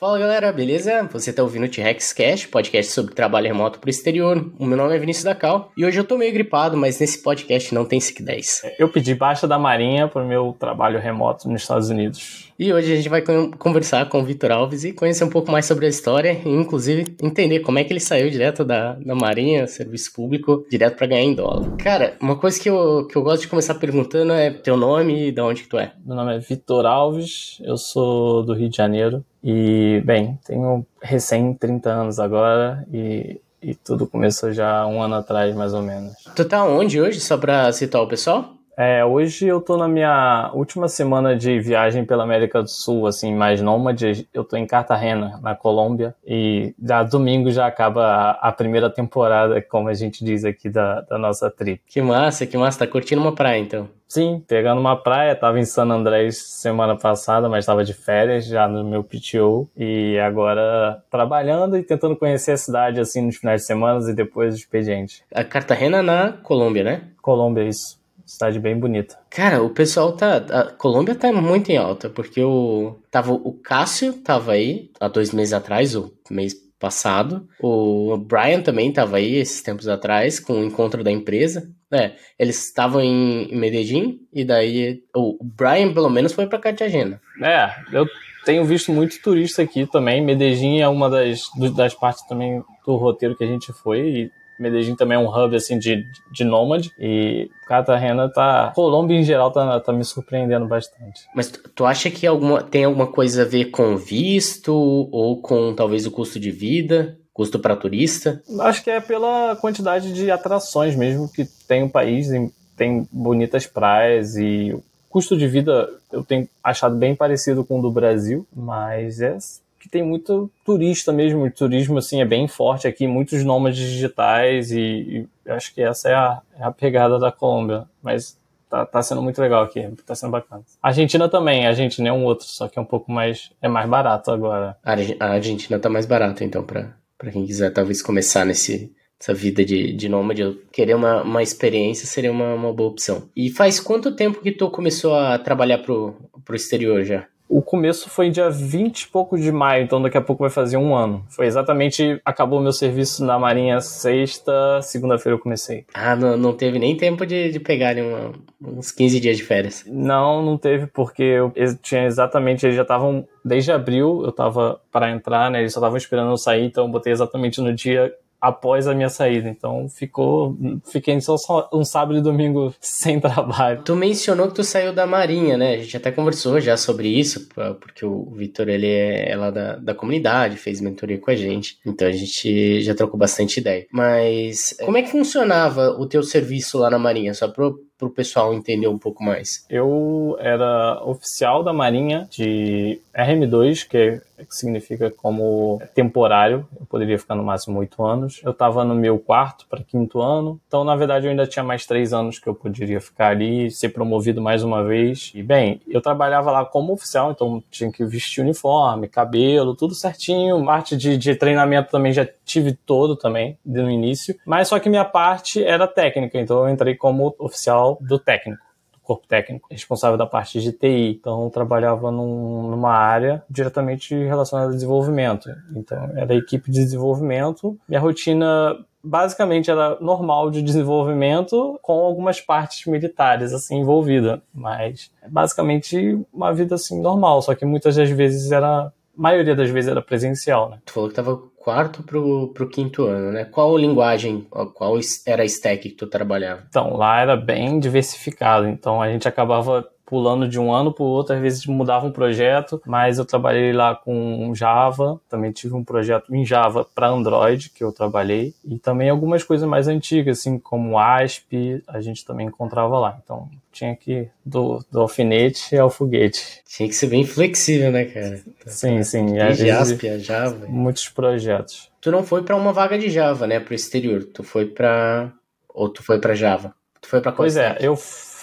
Fala galera, beleza? Você tá ouvindo o T-Rex Cash, podcast sobre trabalho remoto pro exterior. O meu nome é Vinícius da Cal e hoje eu tô meio gripado, mas nesse podcast não tem SIC 10. Eu pedi baixa da Marinha pro meu trabalho remoto nos Estados Unidos. E hoje a gente vai conversar com o Vitor Alves e conhecer um pouco mais sobre a história e, inclusive, entender como é que ele saiu direto da, da Marinha, serviço público, direto para ganhar em dólar. Cara, uma coisa que eu, que eu gosto de começar perguntando é teu nome e de onde que tu é. Meu nome é Vitor Alves, eu sou do Rio de Janeiro e, bem, tenho recém 30 anos agora e e tudo começou já um ano atrás, mais ou menos. Tu tá onde hoje, só pra citar o pessoal? É, hoje eu tô na minha última semana de viagem pela América do Sul, assim, mais nômade. Eu tô em Cartagena, na Colômbia, e já domingo já acaba a, a primeira temporada, como a gente diz aqui, da, da nossa trip. Que massa, que massa. Tá curtindo uma praia, então? Sim, pegando uma praia. Tava em San Andrés semana passada, mas tava de férias já no meu PTO. E agora trabalhando e tentando conhecer a cidade, assim, nos finais de semana e depois do expediente. A Cartagena na Colômbia, né? Colômbia, isso. Cidade bem bonita. Cara, o pessoal tá. A Colômbia tá muito em alta, porque o. Tava, o Cássio tava aí há dois meses atrás, o mês passado. O Brian também tava aí esses tempos atrás, com o encontro da empresa. É, eles estavam em Medellín, e daí. O Brian, pelo menos, foi pra Cartagena. É, eu tenho visto muito turista aqui também. Medellín é uma das, das partes também do roteiro que a gente foi. E Medellín também é um hub assim de, de nômade e Cartagena tá. Colômbia em geral tá, tá me surpreendendo bastante. Mas tu acha que alguma, tem alguma coisa a ver com visto ou com talvez o custo de vida? Custo para turista? Acho que é pela quantidade de atrações mesmo que tem o país. Tem bonitas praias e o custo de vida eu tenho achado bem parecido com o do Brasil, mas é que tem muito turista mesmo, o turismo assim é bem forte aqui, muitos nômades digitais e, e acho que essa é a, é a, pegada da Colômbia, mas tá, tá sendo muito legal aqui, tá sendo bacana. A Argentina também, a Argentina é um outro, só que é um pouco mais, é mais barato agora. A Argentina tá mais barata então para para quem quiser talvez começar nesse essa vida de, de nômade, querer uma, uma experiência seria uma, uma boa opção. E faz quanto tempo que tu começou a trabalhar pro, pro exterior já? O começo foi dia 20 e pouco de maio, então daqui a pouco vai fazer um ano. Foi exatamente, acabou meu serviço na Marinha sexta, segunda-feira eu comecei. Ah, não, não teve nem tempo de, de pegar uma, uns 15 dias de férias. Não, não teve, porque eu, eu tinha exatamente, eles já estavam, desde abril eu tava para entrar, né, eles só estavam esperando eu sair, então eu botei exatamente no dia após a minha saída. Então ficou. Fiquei só um sábado e domingo sem trabalho. Tu mencionou que tu saiu da Marinha, né? A gente até conversou já sobre isso, porque o Vitor ele é, é lá da, da comunidade, fez mentoria com a gente. Então a gente já trocou bastante ideia. Mas como é que funcionava o teu serviço lá na Marinha? Só pro para o pessoal entender um pouco mais? Eu era oficial da Marinha de RM2, que, que significa como temporário. Eu poderia ficar no máximo oito anos. Eu estava no meu quarto para quinto ano. Então, na verdade, eu ainda tinha mais três anos que eu poderia ficar ali, ser promovido mais uma vez. E, bem, eu trabalhava lá como oficial, então tinha que vestir uniforme, cabelo, tudo certinho. Parte de, de treinamento também já tive todo também, no início. Mas só que minha parte era técnica, então eu entrei como oficial do técnico, do corpo técnico, responsável da parte de TI. Então, eu trabalhava num, numa área diretamente relacionada ao desenvolvimento. Então, era a equipe de desenvolvimento. Minha rotina basicamente era normal de desenvolvimento com algumas partes militares assim envolvida, mas basicamente uma vida assim normal, só que muitas das vezes era maioria das vezes era presencial, né? Tu falou que tava quarto pro, pro quinto ano, né? Qual linguagem, qual era a stack que tu trabalhava? Então, lá era bem diversificado, então a gente acabava pulando de um ano para o outro, às vezes mudava um projeto, mas eu trabalhei lá com Java, também tive um projeto em Java para Android que eu trabalhei, e também algumas coisas mais antigas, assim como ASP, a gente também encontrava lá. Então tinha que do, do alfinete ao foguete. Tinha que ser bem flexível, né, cara? Sim, sim. Desde ASP a Java. Muitos projetos. Tu não foi para uma vaga de Java, né, para o exterior. Tu foi para ou tu foi para Java? Tu foi para Pois é, eu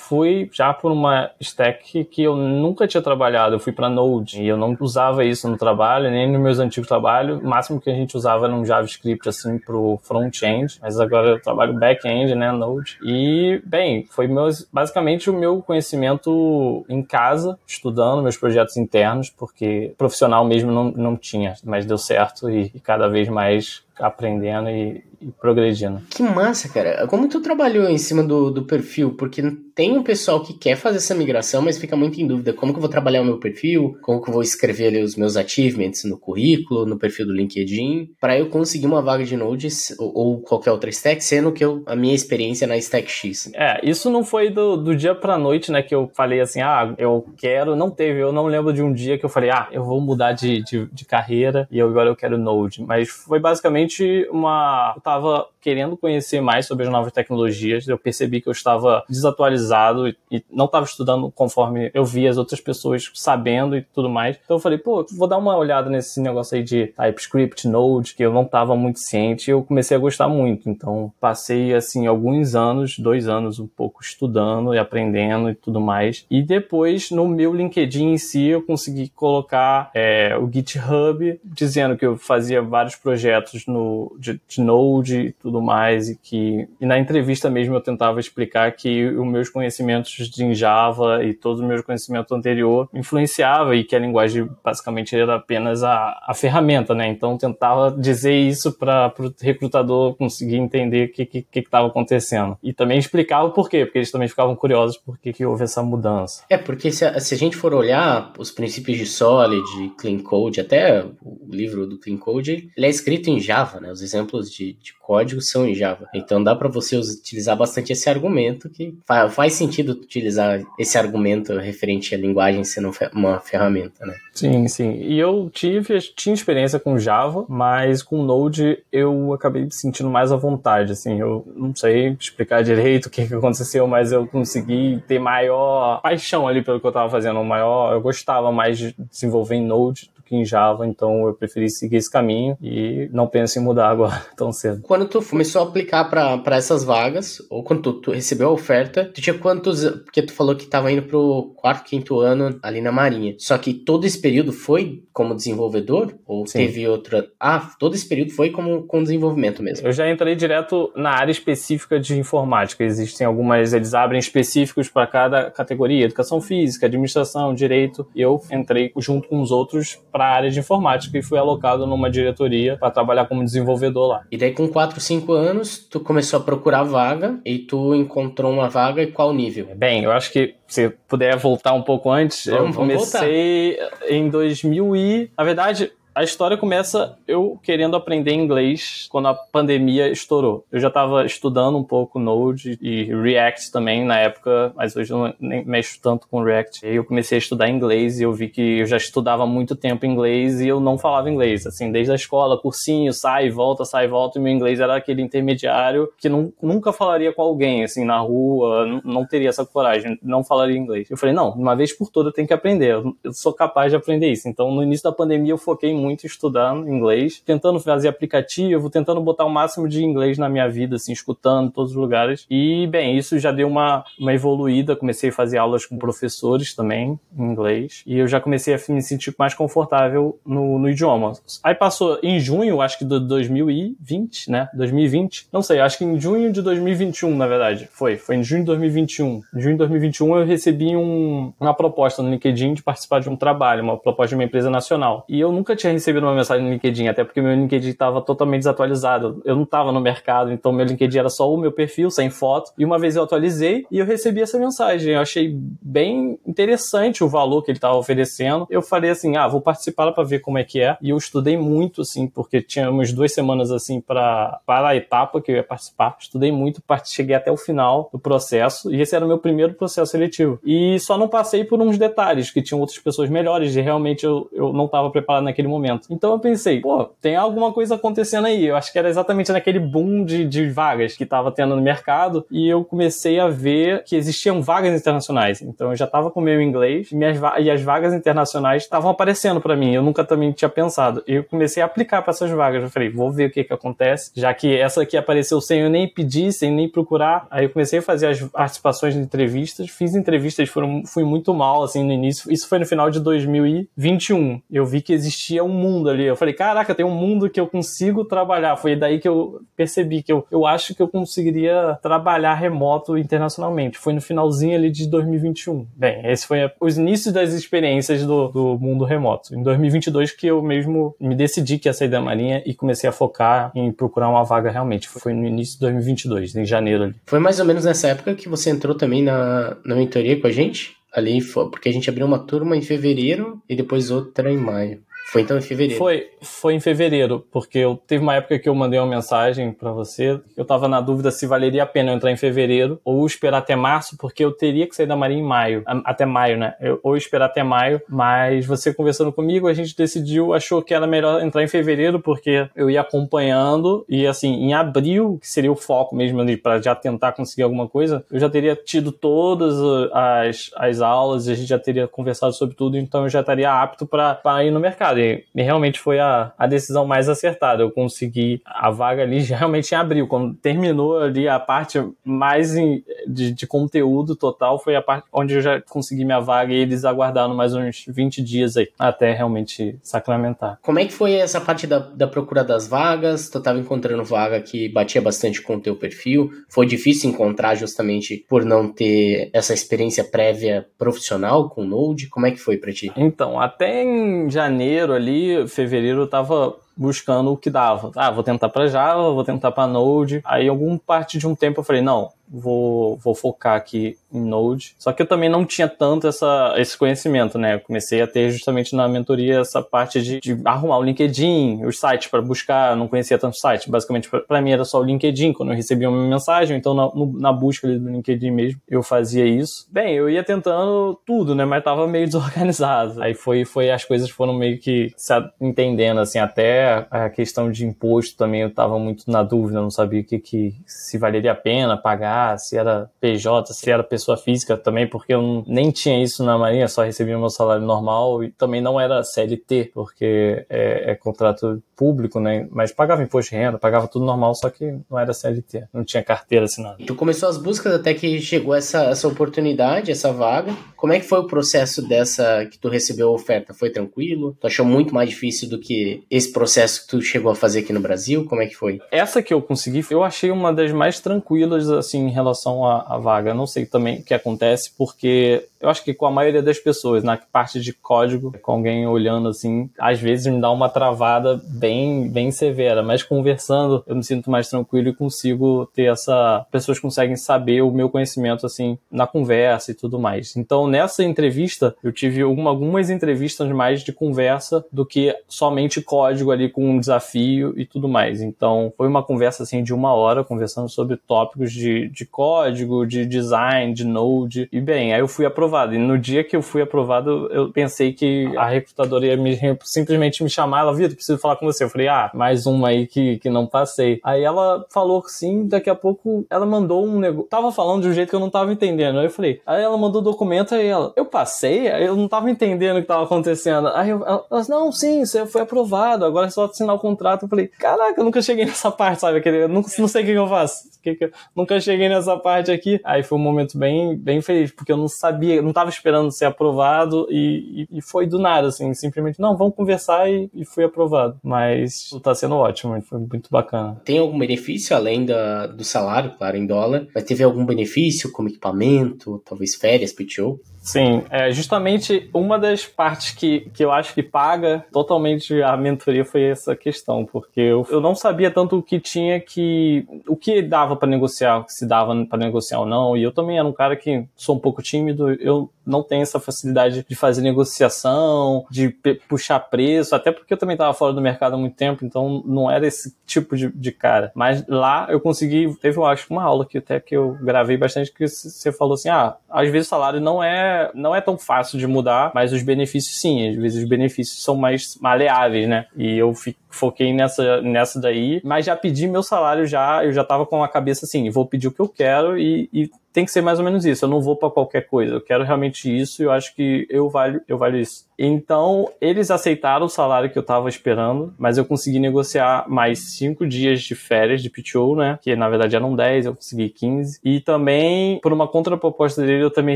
fui já por uma stack que eu nunca tinha trabalhado. Eu fui para Node e eu não usava isso no trabalho, nem no meus antigos trabalhos. O máximo que a gente usava era um JavaScript assim pro front-end, mas agora eu trabalho back-end, né, Node. E, bem, foi meus, basicamente o meu conhecimento em casa, estudando meus projetos internos, porque profissional mesmo não, não tinha, mas deu certo e, e cada vez mais aprendendo e, e, progredindo. Que massa, cara. Como tu trabalhou em cima do, do perfil? Porque tem um pessoal que quer fazer essa migração, mas fica muito em dúvida. Como que eu vou trabalhar o meu perfil? Como que eu vou escrever ali os meus achievements no currículo, no perfil do LinkedIn? para eu conseguir uma vaga de Node ou, ou, qualquer outra stack, sendo que eu, a minha experiência na Stack X. É, isso não foi do, do dia pra noite, né, que eu falei assim, ah, eu quero, não teve, eu não lembro de um dia que eu falei, ah, eu vou mudar de, de, de carreira e agora eu quero Node. Mas foi basicamente uma... Eu tava querendo conhecer mais sobre as novas tecnologias, eu percebi que eu estava desatualizado atualizado e não estava estudando conforme eu via as outras pessoas sabendo e tudo mais. Então eu falei, pô, vou dar uma olhada nesse negócio aí de TypeScript, Node, que eu não estava muito ciente e eu comecei a gostar muito. Então passei, assim, alguns anos, dois anos um pouco estudando e aprendendo e tudo mais. E depois, no meu LinkedIn em si, eu consegui colocar é, o GitHub, dizendo que eu fazia vários projetos no, de, de Node e tudo mais, e que e na entrevista mesmo eu tentava explicar que os meus conhecimentos de Java e todo o meu conhecimento anterior influenciava e que a linguagem basicamente era apenas a, a ferramenta, né? Então tentava dizer isso para o recrutador conseguir entender o que estava acontecendo. E também explicava o porquê, porque eles também ficavam curiosos por que, que houve essa mudança. É, porque se a, se a gente for olhar os princípios de Solid, Clean Code, até o livro do Clean Code, ele é escrito em Java, né? Os exemplos de, de código são em Java. Então dá para você utilizar bastante esse argumento que faz faz sentido utilizar esse argumento referente à linguagem sendo uma ferramenta, né? Sim, sim. E eu tive, tinha experiência com Java, mas com Node eu acabei me sentindo mais à vontade, assim, eu não sei explicar direito o que, que aconteceu, mas eu consegui ter maior paixão ali pelo que eu estava fazendo, maior, eu gostava mais de desenvolver em Node que em Java, então eu preferi seguir esse caminho e não penso em mudar agora tão cedo. Quando tu começou a aplicar para essas vagas, ou quando tu, tu, recebeu a oferta, tu tinha quantos. Porque tu falou que estava indo pro quarto, quinto ano ali na Marinha. Só que todo esse período foi como desenvolvedor? Ou Sim. teve outra. Ah, todo esse período foi como com desenvolvimento mesmo? Eu já entrei direto na área específica de informática. Existem algumas, eles abrem específicos para cada categoria: educação física, administração, direito. Eu entrei junto com os outros para a área de informática e fui alocado numa diretoria para trabalhar como desenvolvedor lá. E daí com 4, 5 anos, tu começou a procurar vaga e tu encontrou uma vaga e qual nível? Bem, eu acho que se puder voltar um pouco antes, vamos, eu comecei em 2000 e, na verdade, a história começa eu querendo aprender inglês quando a pandemia estourou. Eu já estava estudando um pouco Node e React também na época, mas hoje eu nem mexo tanto com React. E eu comecei a estudar inglês e eu vi que eu já estudava muito tempo inglês e eu não falava inglês. Assim, desde a escola, cursinho, sai, volta, sai, volta, e meu inglês era aquele intermediário que não, nunca falaria com alguém, assim, na rua, não, teria essa coragem, não falaria inglês. Eu falei, não, uma vez por toda eu tenho que aprender, eu sou capaz de aprender isso. Então, no início da pandemia eu foquei muito muito estudando inglês, tentando fazer aplicativo, tentando botar o máximo de inglês na minha vida, assim, escutando em todos os lugares. E, bem, isso já deu uma, uma evoluída. Comecei a fazer aulas com professores também, em inglês. E eu já comecei a me sentir mais confortável no, no idioma. Aí passou em junho, acho que de 2020, né? 2020. Não sei, acho que em junho de 2021, na verdade. Foi, foi em junho de 2021. Em junho de 2021 eu recebi um, uma proposta no LinkedIn de participar de um trabalho, uma proposta de uma empresa nacional. E eu nunca tinha recebido uma mensagem no LinkedIn, até porque meu LinkedIn estava totalmente desatualizado. Eu não estava no mercado, então meu LinkedIn era só o meu perfil, sem foto. E uma vez eu atualizei e eu recebi essa mensagem. Eu achei bem interessante o valor que ele estava oferecendo. Eu falei assim: ah, vou participar para ver como é que é. E eu estudei muito, assim, porque tinha umas duas semanas, assim, para para a etapa que eu ia participar. Estudei muito, cheguei até o final do processo. E esse era o meu primeiro processo seletivo. E só não passei por uns detalhes, que tinham outras pessoas melhores, e realmente eu, eu não estava preparado naquele momento momento. Então eu pensei, pô, tem alguma coisa acontecendo aí. Eu acho que era exatamente naquele boom de, de vagas que estava tendo no mercado e eu comecei a ver que existiam vagas internacionais. Então eu já estava com meu inglês e, e as vagas internacionais estavam aparecendo para mim. Eu nunca também tinha pensado. Eu comecei a aplicar para essas vagas. Eu falei, vou ver o que que acontece, já que essa aqui apareceu sem eu nem pedir, sem nem procurar. Aí eu comecei a fazer as participações de entrevistas, fiz entrevistas, foram, fui muito mal assim no início. Isso foi no final de 2021. Eu vi que existia um mundo ali. Eu falei, caraca, tem um mundo que eu consigo trabalhar. Foi daí que eu percebi que eu, eu acho que eu conseguiria trabalhar remoto internacionalmente. Foi no finalzinho ali de 2021. Bem, esse foi a, os inícios das experiências do, do mundo remoto. Em 2022 que eu mesmo me decidi que ia sair da Marinha e comecei a focar em procurar uma vaga realmente. Foi no início de 2022, em janeiro ali. Foi mais ou menos nessa época que você entrou também na, na mentoria com a gente? Ali, porque a gente abriu uma turma em fevereiro e depois outra em maio. Foi então em fevereiro. Foi, foi em fevereiro, porque eu teve uma época que eu mandei uma mensagem para você. Eu tava na dúvida se valeria a pena eu entrar em fevereiro ou esperar até março, porque eu teria que sair da Marinha em maio, até maio, né? Eu, ou esperar até maio, mas você conversando comigo, a gente decidiu, achou que era melhor entrar em fevereiro, porque eu ia acompanhando e assim, em abril, que seria o foco mesmo ali para já tentar conseguir alguma coisa, eu já teria tido todas as, as aulas, a gente já teria conversado sobre tudo, então eu já estaria apto para ir no mercado e, e realmente foi a, a decisão mais acertada. Eu consegui a vaga ali realmente em abril. Quando terminou ali a parte mais em, de, de, conteúdo total, foi a parte onde eu já consegui minha vaga e eles aguardaram mais uns 20 dias aí, até realmente sacramentar. Como é que foi essa parte da, da procura das vagas? Tu estava encontrando vaga que batia bastante com o teu perfil? Foi difícil encontrar justamente por não ter essa experiência prévia profissional com Node? Como é que foi para ti? Então, até em janeiro janeiro ali, fevereiro, eu tava buscando o que dava. Ah, vou tentar para Java, vou tentar para Node. Aí, alguma parte de um tempo eu falei, não, vou, vou focar aqui em Node. Só que eu também não tinha tanto essa, esse conhecimento, né? Eu comecei a ter justamente na mentoria essa parte de, de arrumar o LinkedIn, os sites para buscar, não conhecia tanto site. Basicamente, para mim era só o LinkedIn, quando eu recebia uma mensagem, então na, no, na busca do LinkedIn mesmo, eu fazia isso. Bem, eu ia tentando tudo, né? Mas tava meio desorganizado. Aí foi, foi as coisas foram meio que se entendendo, assim, até a questão de imposto também eu tava muito na dúvida, não sabia o que, que se valeria a pena pagar se era PJ, se era pessoa física também, porque eu nem tinha isso na Marinha, só recebia meu salário normal e também não era CLT, porque é, é contrato público, né? Mas pagava imposto de renda, pagava tudo normal, só que não era CLT, não tinha carteira assinada. Tu começou as buscas até que chegou essa, essa oportunidade, essa vaga. Como é que foi o processo dessa que tu recebeu a oferta? Foi tranquilo? Tu achou muito mais difícil do que esse processo que tu chegou a fazer aqui no Brasil? Como é que foi? Essa que eu consegui, eu achei uma das mais tranquilas, assim, em relação à, à vaga. Não sei também o que acontece, porque eu acho que com a maioria das pessoas, na parte de código, com alguém olhando assim, às vezes me dá uma travada bem, bem severa, mas conversando eu me sinto mais tranquilo e consigo ter essa. Pessoas conseguem saber o meu conhecimento assim na conversa e tudo mais. Então nessa entrevista eu tive uma, algumas entrevistas mais de conversa do que somente código ali com um desafio e tudo mais. Então foi uma conversa assim de uma hora conversando sobre tópicos de, de código, de design, de Node. E bem, aí eu fui aprovado. E no dia que eu fui aprovado, eu pensei que a recrutadora ia me, simplesmente me chamar. Ela, Vitor, preciso falar com você. Eu falei, ah, mais uma aí que, que não passei. Aí ela falou que sim, daqui a pouco ela mandou um negócio. Tava falando de um jeito que eu não tava entendendo. Aí eu falei, aí ela mandou o documento, aí ela, eu passei? Aí eu não tava entendendo o que tava acontecendo. Aí eu, ela, não, sim, você foi aprovado, agora é só assinar o contrato. Eu falei, caraca, eu nunca cheguei nessa parte, sabe? Eu não, não sei o que, que eu faço. Que que eu, nunca cheguei nessa parte aqui. Aí foi um momento bem, bem feliz, porque eu não sabia, não tava esperando ser aprovado e, e, e foi do nada, assim, simplesmente, não, vamos conversar e, e fui aprovado. Mas tá sendo ótimo, foi muito bacana. Tem algum benefício além da, do salário, claro, em dólar, mas teve algum benefício como equipamento, talvez férias, PTO? Sim, é justamente uma das partes que, que eu acho que paga totalmente a mentoria foi essa questão, porque eu, eu não sabia tanto o que tinha que. o que dava para negociar, se dava para negociar ou não, e eu também era um cara que sou um pouco tímido, eu não tenho essa facilidade de fazer negociação, de puxar preço, até porque eu também estava fora do mercado há muito tempo, então não era esse tipo de, de cara. Mas lá eu consegui, teve eu acho uma aula que até que eu gravei bastante que você falou assim: ah, às vezes o salário não é, não é tão fácil de mudar, mas os benefícios sim, às vezes os benefícios são mais maleáveis, né? E eu fico foquei nessa, nessa daí, mas já pedi meu salário já, eu já tava com a cabeça assim, vou pedir o que eu quero e, e tem que ser mais ou menos isso. Eu não vou para qualquer coisa. Eu quero realmente isso e eu acho que eu valho, eu valho isso. Então, eles aceitaram o salário que eu estava esperando, mas eu consegui negociar mais cinco dias de férias de PTO, né? Que na verdade eram 10, eu consegui 15. E também, por uma contraproposta dele, eu também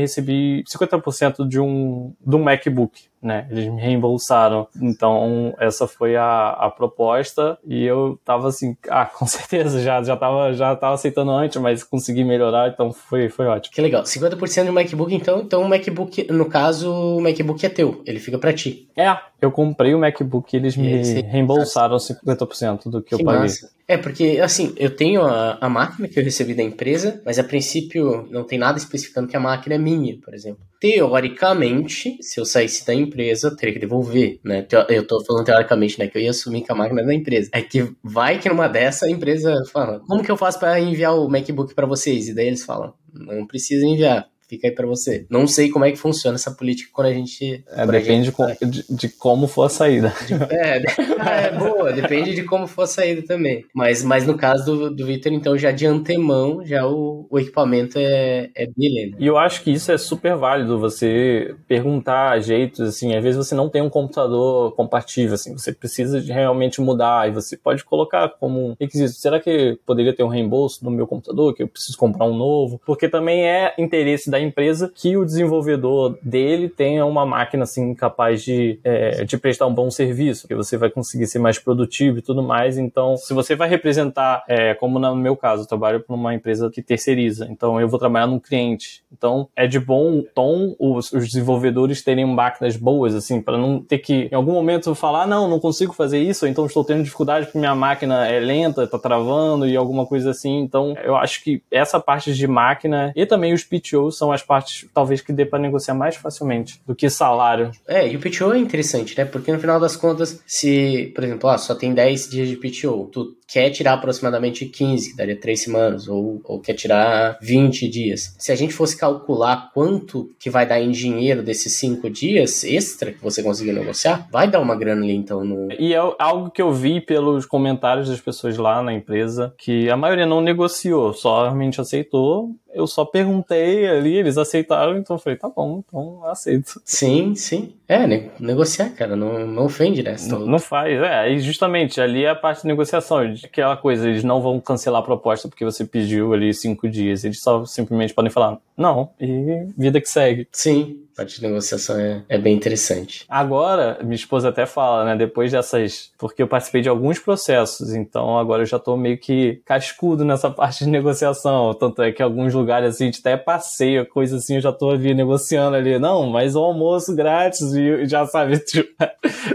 recebi 50% de um, de um MacBook, né? Eles me reembolsaram. Então, essa foi a, a proposta e eu tava assim, ah, com certeza, já, já, tava, já tava aceitando antes, mas consegui melhorar, então foi, foi ótimo. Que legal. 50% do MacBook, então, então o MacBook, no caso, o MacBook é teu, ele fica para ti. É, eu comprei o MacBook e eles me e reembolsaram 50% do que, que eu paguei. Massa. É, porque, assim, eu tenho a, a máquina que eu recebi da empresa, mas a princípio não tem nada especificando que a máquina é minha, por exemplo. Teoricamente, se eu saísse da empresa, eu teria que devolver, né? Eu tô falando teoricamente, né? Que eu ia assumir que a máquina é da empresa. É que vai que numa dessa a empresa fala: como que eu faço para enviar o MacBook para vocês? E daí eles falam: não precisa enviar Fica aí para você. Não sei como é que funciona essa política quando a gente. É, depende gente... de, de, como for a saída. É, é, boa, depende de como for a saída também. Mas, mas no caso do, do Victor, então, já de antemão, já o, o equipamento é, é dele. Né? E eu acho que isso é super válido, você perguntar jeitos, assim, às vezes você não tem um computador compatível, assim, você precisa de realmente mudar, e você pode colocar como requisito, será que poderia ter um reembolso no meu computador, que eu preciso comprar um novo? Porque também é interesse da empresa que o desenvolvedor dele tenha uma máquina assim capaz de, é, de prestar um bom serviço, que você vai conseguir ser mais produtivo e tudo mais. Então, se você vai representar, é, como no meu caso, eu trabalho para uma empresa que terceiriza, então eu vou trabalhar num cliente. Então, é de bom tom os, os desenvolvedores terem máquinas boas, assim, para não ter que, em algum momento, falar, não, não consigo fazer isso, então estou tendo dificuldade porque minha máquina é lenta, está travando e alguma coisa assim. Então, eu acho que essa parte de máquina e também os PTOs são as partes, talvez, que dê para negociar mais facilmente do que salário. É, e o PTO é interessante, né? Porque no final das contas, se, por exemplo, ah, só tem 10 dias de PTO, tu quer tirar aproximadamente 15, que daria 3 semanas, ou, ou quer tirar 20 dias. Se a gente fosse calcular quanto que vai dar em dinheiro desses 5 dias extra que você conseguir negociar, vai dar uma grana ali, então. No... E é algo que eu vi pelos comentários das pessoas lá na empresa, que a maioria não negociou, só realmente aceitou eu só perguntei ali, eles aceitaram, então eu falei, tá bom, então aceito. Sim, sim. É, negociar, cara, não, não ofende, né? Não, não faz, é, e justamente ali é a parte de negociação, aquela coisa, eles não vão cancelar a proposta porque você pediu ali cinco dias, eles só simplesmente podem falar, não, e vida que segue. Sim, parte de negociação é, é bem interessante. Agora, minha esposa até fala, né? Depois dessas. Porque eu participei de alguns processos, então agora eu já tô meio que cascudo nessa parte de negociação. Tanto é que alguns lugares assim, a gente até passeia, coisa assim, eu já tô ali negociando ali. Não, mas o almoço grátis, e já sabe, tipo,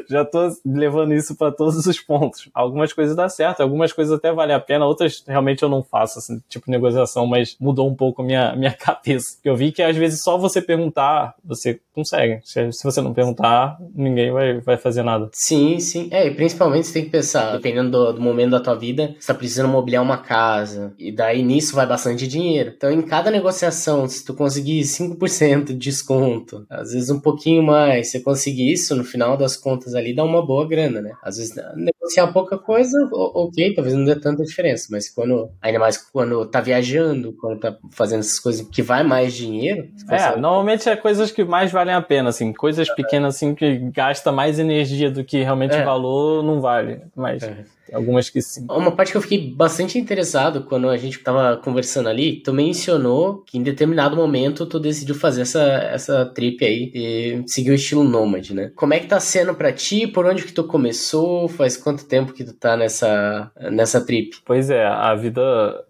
já tô levando isso para todos os pontos. Algumas coisas dá certo, algumas coisas até vale a pena, outras realmente eu não faço, assim, tipo negociação, mas mudou um pouco a minha, minha cabeça. Eu vi que às vezes só você perguntar você consegue. Se, se você não perguntar, ninguém vai, vai fazer nada. Sim, sim. É, e principalmente você tem que pensar, dependendo do, do momento da tua vida, você tá precisando mobiliar uma casa. E daí nisso vai bastante dinheiro. Então, em cada negociação, se tu conseguir 5% de desconto, às vezes um pouquinho mais, você conseguir isso, no final das contas ali, dá uma boa grana, né? Às vezes negociar pouca coisa, ok, talvez não dê tanta diferença, mas quando, ainda mais quando tá viajando, quando tá fazendo essas coisas que vai mais dinheiro. É, normalmente é coisas que mais valem a pena, assim, coisas pequenas assim que gasta mais energia do que realmente é. valor, não vale. Mas. É. Algumas que sim. Uma parte que eu fiquei bastante interessado quando a gente tava conversando ali, tu mencionou que em determinado momento tu decidiu fazer essa, essa trip aí e seguir o estilo nômade, né? Como é que tá sendo para ti? Por onde que tu começou? Faz quanto tempo que tu tá nessa, nessa trip? Pois é, a vida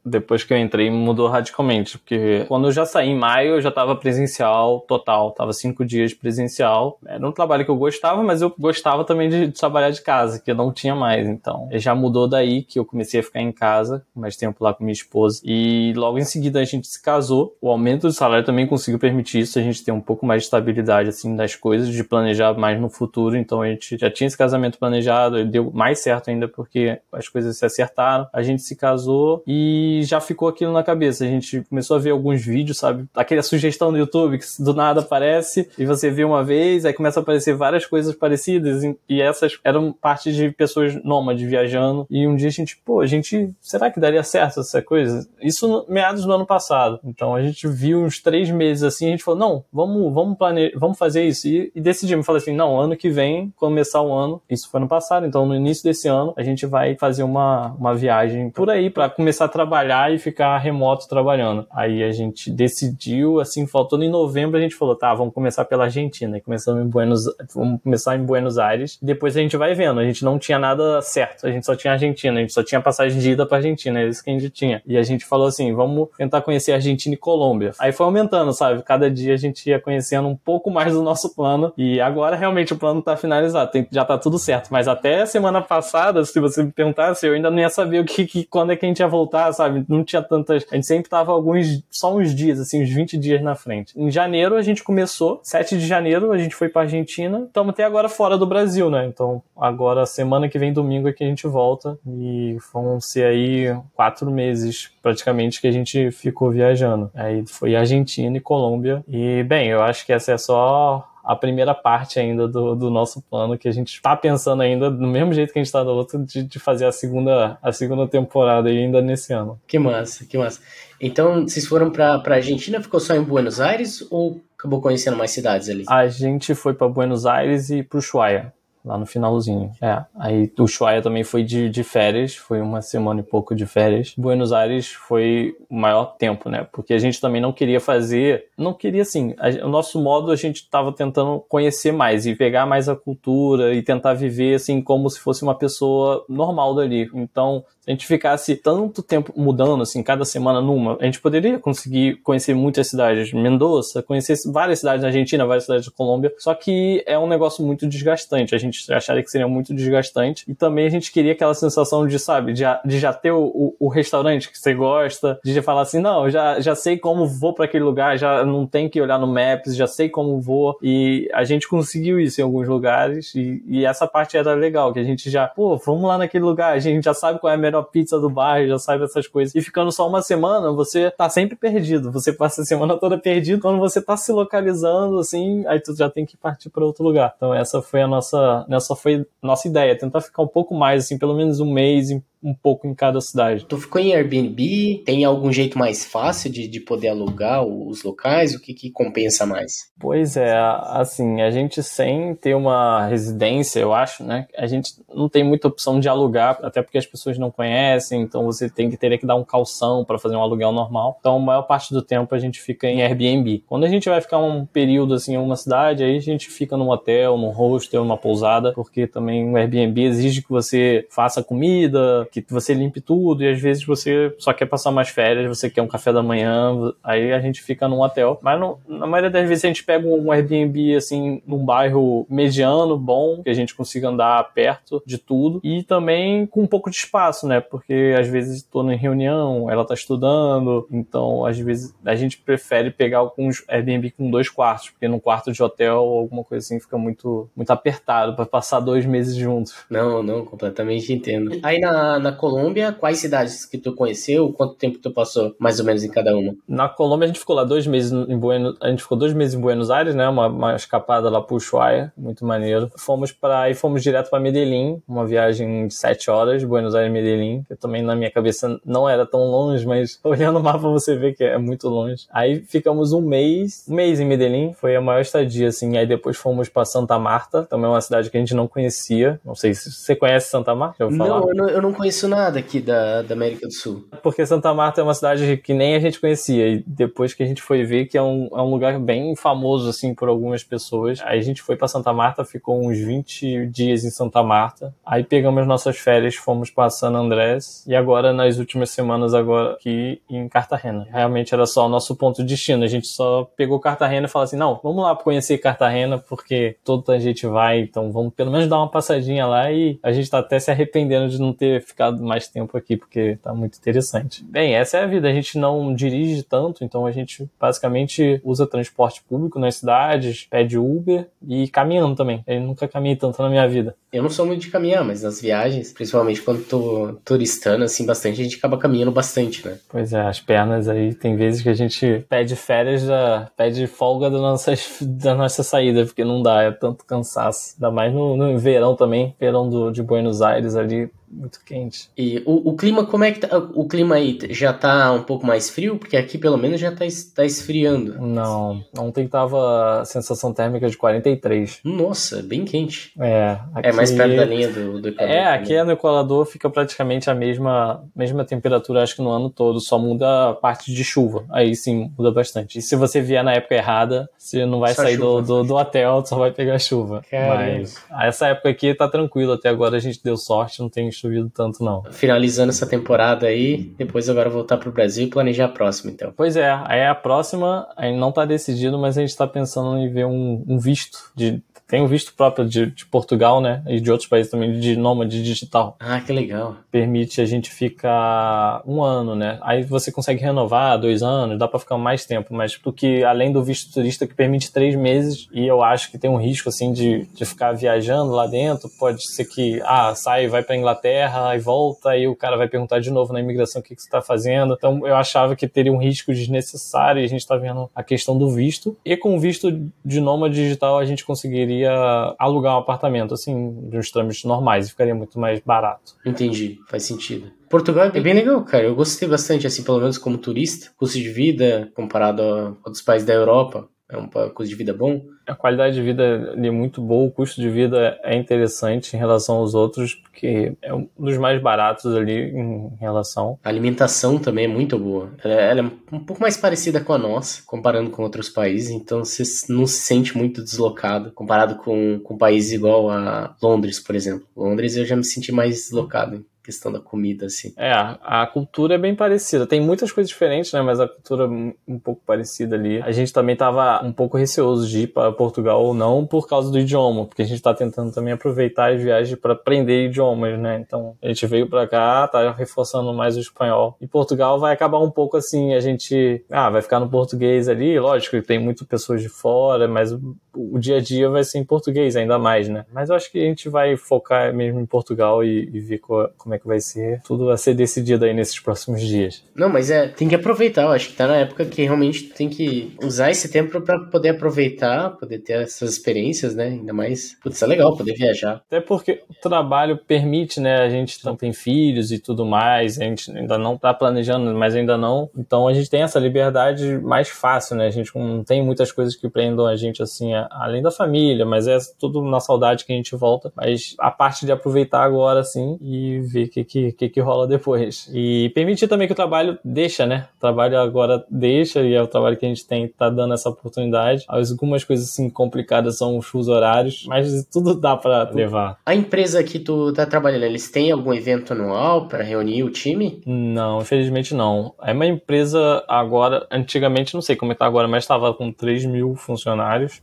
depois que eu entrei mudou radicalmente, porque quando eu já saí em maio eu já tava presencial total, tava cinco dias presencial. Era um trabalho que eu gostava, mas eu gostava também de, de trabalhar de casa, que eu não tinha mais, então. Eu já mudou daí que eu comecei a ficar em casa, mais tempo lá com minha esposa. E logo em seguida a gente se casou. O aumento do salário também conseguiu permitir isso, a gente ter um pouco mais de estabilidade assim das coisas, de planejar mais no futuro. Então a gente já tinha esse casamento planejado, deu mais certo ainda porque as coisas se acertaram. A gente se casou e já ficou aquilo na cabeça. A gente começou a ver alguns vídeos, sabe? Aquela sugestão no YouTube que do nada aparece aparece e você vê uma vez, aí começa a aparecer várias coisas parecidas e essas eram parte de pessoas nômades viajando e um dia a gente, pô, a gente, será que daria certo essa coisa? Isso no, meados do ano passado. Então a gente viu uns três meses assim, a gente falou, não, vamos, vamos planejar, vamos fazer isso e, e decidimos, falei assim, não, ano que vem, começar o ano, isso foi no passado, então no início desse ano a gente vai fazer uma, uma viagem por aí para começar a trabalhar e ficar remoto trabalhando. Aí a gente decidiu, assim, faltando em novembro, a gente falou, tá, vamos começar pela Argentina. E começamos em Buenos, vamos começar em Buenos Aires. Depois a gente vai vendo. A gente não tinha nada certo. A gente só tinha Argentina. A gente só tinha passagem de ida pra Argentina. É isso que a gente tinha. E a gente falou assim, vamos tentar conhecer Argentina e Colômbia. Aí foi aumentando, sabe? Cada dia a gente ia conhecendo um pouco mais do nosso plano. E agora realmente o plano tá finalizado. Tem, já tá tudo certo. Mas até semana passada, se você me perguntasse, eu ainda não ia saber o que, que quando é que a gente ia voltar, sabe? Não tinha tantas. A gente sempre tava alguns, só uns dias, assim, uns 20 dias na frente. Em janeiro a gente começou, 7 de janeiro a gente foi pra Argentina. Estamos até agora fora do Brasil, né? Então agora, semana que vem, domingo, é que a gente volta. E vão ser aí quatro meses praticamente que a gente ficou viajando. Aí foi Argentina e Colômbia. E, bem, eu acho que essa é só a primeira parte ainda do, do nosso plano, que a gente está pensando ainda, do mesmo jeito que a gente está do outro, de, de, fazer a segunda, a segunda temporada ainda nesse ano. Que massa, que massa. Então, vocês foram para a Argentina, ficou só em Buenos Aires ou acabou conhecendo mais cidades ali? A gente foi para Buenos Aires e para Ushuaia lá no finalzinho. É, aí o Ushuaia também foi de, de férias, foi uma semana e pouco de férias. Buenos Aires foi o maior tempo, né? Porque a gente também não queria fazer, não queria assim, a, o nosso modo a gente estava tentando conhecer mais e pegar mais a cultura e tentar viver assim como se fosse uma pessoa normal dali. Então, a gente ficasse tanto tempo mudando, assim, cada semana numa, a gente poderia conseguir conhecer muitas cidades. Mendoza, conhecer várias cidades na Argentina, várias cidades da Colômbia. Só que é um negócio muito desgastante. A gente acharia que seria muito desgastante. E também a gente queria aquela sensação de, sabe, de, de já ter o, o, o, restaurante que você gosta, de falar assim, não, já, já sei como vou para aquele lugar, já não tem que olhar no Maps, já sei como vou. E a gente conseguiu isso em alguns lugares. E, e essa parte era legal, que a gente já, pô, vamos lá naquele lugar, a gente já sabe qual é a melhor pizza do bairro, já sabe essas coisas. E ficando só uma semana, você tá sempre perdido. Você passa a semana toda perdido. Quando você tá se localizando, assim, aí tu já tem que partir para outro lugar. Então essa foi a nossa, essa foi nossa ideia, tentar ficar um pouco mais, assim, pelo menos um mês um pouco em cada cidade. Tu ficou em Airbnb? Tem algum jeito mais fácil de, de poder alugar os locais? O que, que compensa mais? Pois é, assim, a gente sem ter uma residência, eu acho, né? A gente não tem muita opção de alugar, até porque as pessoas não conhecem, então você tem que ter que dar um calção para fazer um aluguel normal. Então, a maior parte do tempo a gente fica em Airbnb. Quando a gente vai ficar um período assim em uma cidade, aí a gente fica num hotel, num hostel, numa pousada, porque também o Airbnb exige que você faça comida, que você limpe tudo e às vezes você só quer passar mais férias, você quer um café da manhã, aí a gente fica num hotel. Mas no, na maioria das vezes a gente pega um Airbnb assim num bairro mediano, bom, que a gente consiga andar perto de tudo e também com um pouco de espaço, né? Porque às vezes estou em reunião, ela tá estudando, então às vezes a gente prefere pegar alguns Airbnb com dois quartos, porque num quarto de hotel alguma coisa assim fica muito muito apertado para passar dois meses juntos. Não, não, completamente entendo. Aí na na, Colômbia, quais cidades que tu conheceu? Quanto tempo tu passou mais ou menos em cada uma? Na Colômbia a gente ficou lá dois meses em Buenos, a gente ficou dois meses em Buenos Aires, né? Uma, uma escapada lá pro Ushuaia, muito maneiro. Fomos para e fomos direto para Medellín, uma viagem de sete horas, Buenos Aires Medellín, que também na minha cabeça não era tão longe, mas olhando o mapa você vê que é muito longe. Aí ficamos um mês, um mês em Medellín, foi a maior estadia assim. Aí depois fomos para Santa Marta, também é uma cidade que a gente não conhecia. Não sei se você conhece Santa Marta, eu vou falar. Não, eu não, eu não conheço nada aqui da, da América do Sul. Porque Santa Marta é uma cidade que nem a gente conhecia. E depois que a gente foi ver que é um, é um lugar bem famoso, assim, por algumas pessoas. Aí a gente foi para Santa Marta, ficou uns 20 dias em Santa Marta. Aí pegamos nossas férias, fomos para San Andrés. E agora, nas últimas semanas, agora aqui em Cartagena. Realmente era só o nosso ponto de destino. A gente só pegou Cartagena e falou assim: não, vamos lá conhecer Cartagena, porque toda a gente vai, então vamos pelo menos dar uma passadinha lá. E a gente tá até se arrependendo de não ter ficar mais tempo aqui, porque tá muito interessante. Bem, essa é a vida. A gente não dirige tanto, então a gente basicamente usa transporte público nas cidades, pede Uber e caminhando também. Eu nunca caminhei tanto na minha vida. Eu não sou muito de caminhar, mas nas viagens, principalmente quando tô turistando, assim, bastante, a gente acaba caminhando bastante, né? Pois é, as pernas aí, tem vezes que a gente pede férias, da, pede folga da nossa, da nossa saída, porque não dá, é tanto cansaço. Ainda mais no, no verão também, verão do, de Buenos Aires ali, muito quente. E o, o clima, como é que tá? O clima aí já tá um pouco mais frio? Porque aqui pelo menos já tá, tá esfriando. Não, ontem tava sensação térmica de 43. Nossa, bem quente. É, aqui... é mais perto da linha do, do Equador. É, aqui também. no Equador fica praticamente a mesma, mesma temperatura, acho que no ano todo, só muda a parte de chuva. Aí sim, muda bastante. E se você vier na época errada, você não vai só sair do, do, do, hotel, só vai pegar chuva. Caramba. Mas essa época aqui tá tranquilo, até agora a gente deu sorte, não tem chovido tanto, não. Finalizando essa temporada aí, depois agora voltar pro Brasil e planejar a próxima, então. Pois é, aí a próxima ainda não tá decidido, mas a gente tá pensando em ver um, um visto de tem o visto próprio de, de, Portugal, né? E de outros países também, de nômade digital. Ah, que legal. Permite a gente ficar um ano, né? Aí você consegue renovar dois anos, dá para ficar mais tempo, mas porque além do visto turista que permite três meses, e eu acho que tem um risco, assim, de, de ficar viajando lá dentro, pode ser que, ah, sai, vai pra Inglaterra e volta, e o cara vai perguntar de novo na imigração o que, que você tá fazendo. Então eu achava que teria um risco desnecessário, e a gente tá vendo a questão do visto. E com o visto de nômade digital a gente conseguiria poderia alugar um apartamento, assim, de uns trâmites normais, e ficaria muito mais barato. Entendi, faz sentido. Portugal é bem legal, cara. Eu gostei bastante, assim, pelo menos como turista. Custo de vida comparado a outros países da Europa é um custo de vida bom. A qualidade de vida é muito boa, o custo de vida é interessante em relação aos outros, porque é um dos mais baratos ali em relação. A alimentação também é muito boa. Ela é um pouco mais parecida com a nossa, comparando com outros países, então você não se sente muito deslocado, comparado com, com um país igual a Londres, por exemplo. Londres eu já me senti mais deslocado questão da comida, assim. É, a cultura é bem parecida. Tem muitas coisas diferentes, né? Mas a cultura é um pouco parecida ali. A gente também tava um pouco receoso de ir para Portugal ou não por causa do idioma, porque a gente tá tentando também aproveitar as viagens para aprender idiomas, né? Então, a gente veio para cá, tá reforçando mais o espanhol. E Portugal vai acabar um pouco assim, a gente, ah, vai ficar no português ali, lógico que tem muitas pessoas de fora, mas o, dia a dia vai ser em português ainda mais, né? Mas eu acho que a gente vai focar mesmo em Portugal e, e ver co, como é é que vai ser. Tudo a ser decidido aí nesses próximos dias. Não, mas é, tem que aproveitar. Eu acho que tá na época que realmente tem que usar esse tempo para poder aproveitar, poder ter essas experiências, né? Ainda mais, putz, é legal poder viajar. Até porque o trabalho permite, né? A gente não tem filhos e tudo mais, a gente ainda não tá planejando, mas ainda não. Então a gente tem essa liberdade mais fácil, né? A gente não tem muitas coisas que prendam a gente assim, além da família, mas é tudo na saudade que a gente volta. Mas a parte de aproveitar agora, assim, e ver o que, que, que, que rola depois. E permitir também que o trabalho deixa, né? O trabalho agora deixa e é o trabalho que a gente tem, tá dando essa oportunidade. Algumas coisas assim complicadas são os fusos horários, mas tudo dá para levar. A empresa que tu tá trabalhando, eles têm algum evento anual para reunir o time? Não, infelizmente não. É uma empresa agora, antigamente não sei como é que tá agora, mas estava com 3 mil funcionários